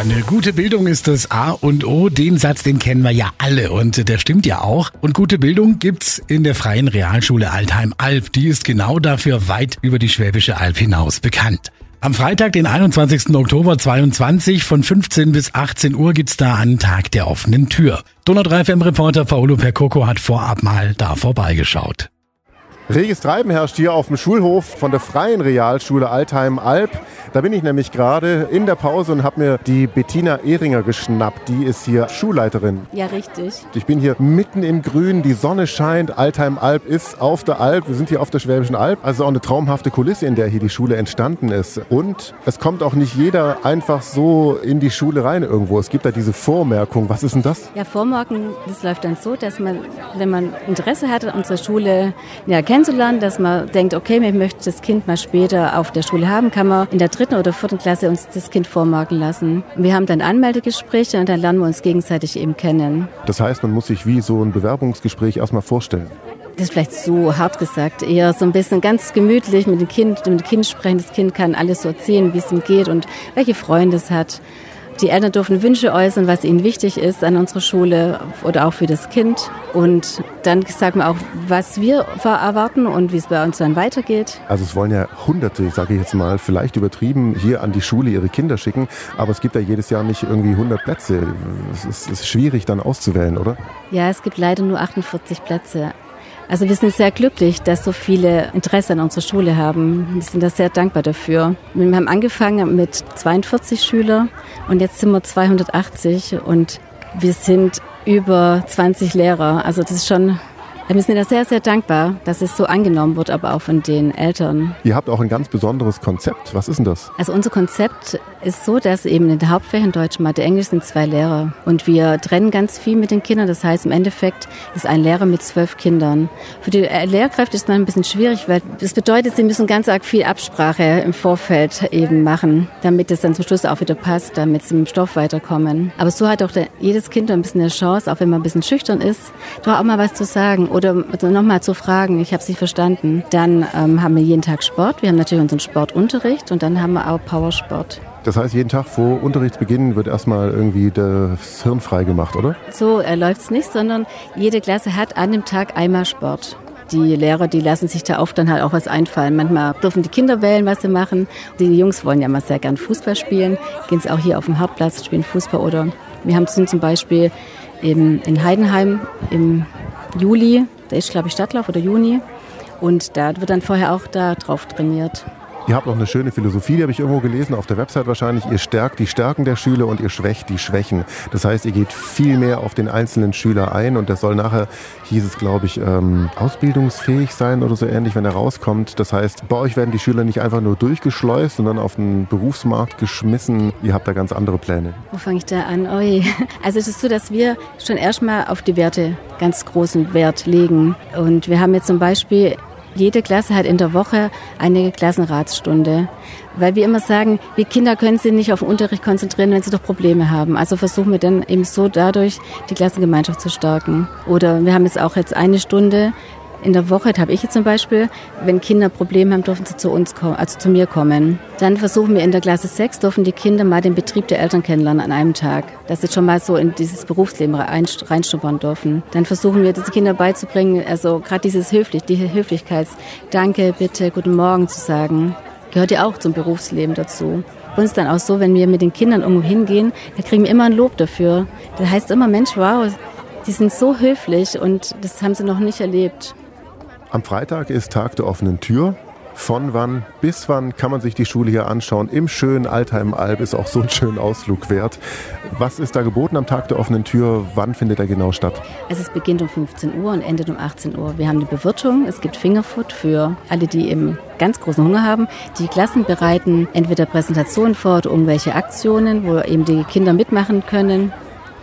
Eine gute Bildung ist das A und O. Den Satz, den kennen wir ja alle und der stimmt ja auch. Und gute Bildung gibt's in der Freien Realschule Altheim-Alb. Die ist genau dafür weit über die Schwäbische Alb hinaus bekannt. Am Freitag, den 21. Oktober 22 von 15 bis 18 Uhr gibt's da einen Tag der offenen Tür. Donau 3 FM-Reporter Paolo Percoco hat vorab mal da vorbeigeschaut. Reges Treiben herrscht hier auf dem Schulhof von der Freien Realschule Altheim-Alb. Da bin ich nämlich gerade in der Pause und habe mir die Bettina Ehringer geschnappt. Die ist hier Schulleiterin. Ja, richtig. Ich bin hier mitten im Grün, die Sonne scheint, Altheim-Alb ist auf der Alb. Wir sind hier auf der Schwäbischen Alb. Also auch eine traumhafte Kulisse, in der hier die Schule entstanden ist. Und es kommt auch nicht jeder einfach so in die Schule rein irgendwo. Es gibt da diese Vormerkung. Was ist denn das? Ja, Vormerken, das läuft dann so, dass man, wenn man Interesse hat, unsere Schule ja, kennenzulernen, dass man denkt, okay, man möchte das Kind mal später auf der Schule haben, kann man in der dritten oder vierten Klasse uns das Kind vormarken lassen. Wir haben dann Anmeldegespräche und dann lernen wir uns gegenseitig eben kennen. Das heißt, man muss sich wie so ein Bewerbungsgespräch erstmal vorstellen. Das ist vielleicht so hart gesagt, eher so ein bisschen ganz gemütlich mit dem Kind, mit dem Kind sprechen. Das Kind kann alles so erzählen, wie es ihm geht und welche Freunde es hat. Die Eltern dürfen Wünsche äußern, was ihnen wichtig ist an unserer Schule oder auch für das Kind. Und dann sagen wir auch, was wir erwarten und wie es bei uns dann weitergeht. Also es wollen ja Hunderte, sage ich jetzt mal, vielleicht übertrieben, hier an die Schule ihre Kinder schicken. Aber es gibt ja jedes Jahr nicht irgendwie 100 Plätze. Es ist, es ist schwierig dann auszuwählen, oder? Ja, es gibt leider nur 48 Plätze. Also wir sind sehr glücklich, dass so viele Interesse an unserer Schule haben. Wir sind da sehr dankbar dafür. Wir haben angefangen mit 42 Schülern und jetzt sind wir 280 und wir sind über 20 Lehrer. Also das ist schon wir sind da sehr, sehr dankbar, dass es so angenommen wird, aber auch von den Eltern. Ihr habt auch ein ganz besonderes Konzept. Was ist denn das? Also unser Konzept ist so, dass eben in der Hauptfächer Deutsch, Mathe, Englisch sind zwei Lehrer. Und wir trennen ganz viel mit den Kindern. Das heißt, im Endeffekt ist ein Lehrer mit zwölf Kindern. Für die Lehrkräfte ist es ein bisschen schwierig, weil das bedeutet, sie müssen ganz arg viel Absprache im Vorfeld eben machen, damit es dann zum Schluss auch wieder passt, damit sie mit dem Stoff weiterkommen. Aber so hat auch der, jedes Kind ein bisschen eine Chance, auch wenn man ein bisschen schüchtern ist, doch auch mal was zu sagen oder nochmal zu fragen, ich habe Sie verstanden. Dann ähm, haben wir jeden Tag Sport. Wir haben natürlich unseren Sportunterricht und dann haben wir auch Powersport. Das heißt, jeden Tag vor Unterrichtsbeginn wird erstmal irgendwie das Hirn frei gemacht, oder? So äh, läuft es nicht, sondern jede Klasse hat an dem Tag einmal Sport. Die Lehrer, die lassen sich da oft dann halt auch was einfallen. Manchmal dürfen die Kinder wählen, was sie machen. Die Jungs wollen ja mal sehr gern Fußball spielen, gehen sie auch hier auf dem Hauptplatz, spielen Fußball oder wir haben zum Beispiel in Heidenheim im Juli da ist, glaube ich, Stadtlauf oder Juni. Und da wird dann vorher auch da drauf trainiert. Ihr habt auch eine schöne Philosophie, die habe ich irgendwo gelesen, auf der Website wahrscheinlich. Ihr stärkt die Stärken der Schüler und ihr schwächt die Schwächen. Das heißt, ihr geht viel mehr auf den einzelnen Schüler ein und der soll nachher, hieß es glaube ich, ähm, ausbildungsfähig sein oder so ähnlich, wenn er rauskommt. Das heißt, bei euch werden die Schüler nicht einfach nur durchgeschleust, sondern auf den Berufsmarkt geschmissen. Ihr habt da ganz andere Pläne. Wo fange ich da an? Oi. Also es ist so, dass wir schon erstmal auf die Werte ganz großen Wert legen. Und wir haben jetzt zum Beispiel jede Klasse hat in der Woche eine Klassenratsstunde, weil wir immer sagen, wir Kinder können sich nicht auf den Unterricht konzentrieren, wenn sie doch Probleme haben. Also versuchen wir dann eben so dadurch die Klassengemeinschaft zu stärken. Oder wir haben jetzt auch jetzt eine Stunde in der Woche habe ich jetzt zum Beispiel, wenn Kinder Probleme haben, dürfen sie zu uns kommen, also zu mir kommen. Dann versuchen wir in der Klasse 6, dürfen die Kinder mal den Betrieb der Eltern kennenlernen an einem Tag, dass sie schon mal so in dieses Berufsleben reinschnuppern dürfen. Dann versuchen wir, diese Kinder beizubringen, also gerade dieses Höflich, die Höflichkeits, Danke, bitte, guten Morgen zu sagen, gehört ja auch zum Berufsleben dazu. Uns dann auch so, wenn wir mit den Kindern irgendwo hingehen, da kriegen wir immer ein Lob dafür. Da heißt immer, Mensch, wow, die sind so höflich und das haben sie noch nicht erlebt. Am Freitag ist Tag der offenen Tür. Von wann bis wann kann man sich die Schule hier anschauen? Im schönen Altheim-Alb ist auch so ein schöner Ausflug wert. Was ist da geboten am Tag der offenen Tür? Wann findet er genau statt? Also es beginnt um 15 Uhr und endet um 18 Uhr. Wir haben eine Bewirtung, es gibt Fingerfood für alle, die eben ganz großen Hunger haben. Die Klassen bereiten entweder Präsentationen vor oder irgendwelche Aktionen, wo eben die Kinder mitmachen können.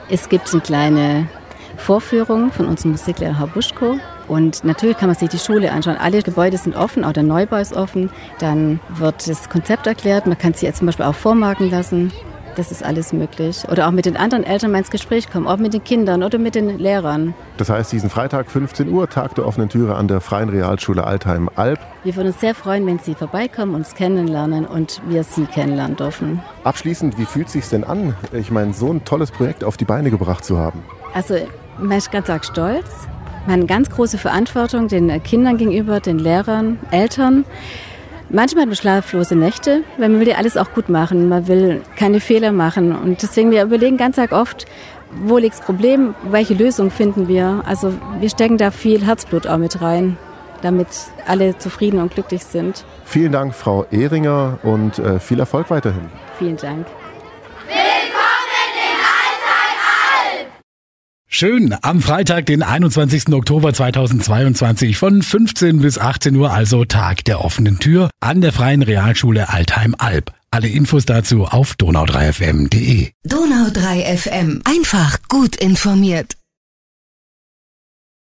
Es gibt eine kleine Vorführung von unserem Musiklehrer Herr Buschko. Und natürlich kann man sich die Schule anschauen. Alle Gebäude sind offen, auch der Neubau ist offen. Dann wird das Konzept erklärt. Man kann sich jetzt zum Beispiel auch vormarken lassen. Das ist alles möglich. Oder auch mit den anderen Eltern mal ins Gespräch kommen, auch mit den Kindern oder mit den Lehrern. Das heißt, diesen Freitag 15 Uhr, Tag der offenen Türe an der Freien Realschule Altheim-Alb. Wir würden uns sehr freuen, wenn Sie vorbeikommen, uns kennenlernen und wir Sie kennenlernen dürfen. Abschließend, wie fühlt es sich denn an, ich meine, so ein tolles Projekt auf die Beine gebracht zu haben? Also, man ist ganz arg stolz. Man hat eine ganz große Verantwortung den Kindern gegenüber, den Lehrern, Eltern. Manchmal hat man schlaflose Nächte, weil man will ja alles auch gut machen. Man will keine Fehler machen. Und deswegen, wir überlegen ganz arg oft, wo liegt das Problem, welche Lösung finden wir. Also wir stecken da viel Herzblut auch mit rein, damit alle zufrieden und glücklich sind. Vielen Dank, Frau Ehringer, und äh, viel Erfolg weiterhin. Vielen Dank. Schön, am Freitag, den 21. Oktober 2022 von 15 bis 18 Uhr, also Tag der offenen Tür an der Freien Realschule Altheim-Alb. Alle Infos dazu auf donau3fm.de. Donau3 FM. Einfach gut informiert.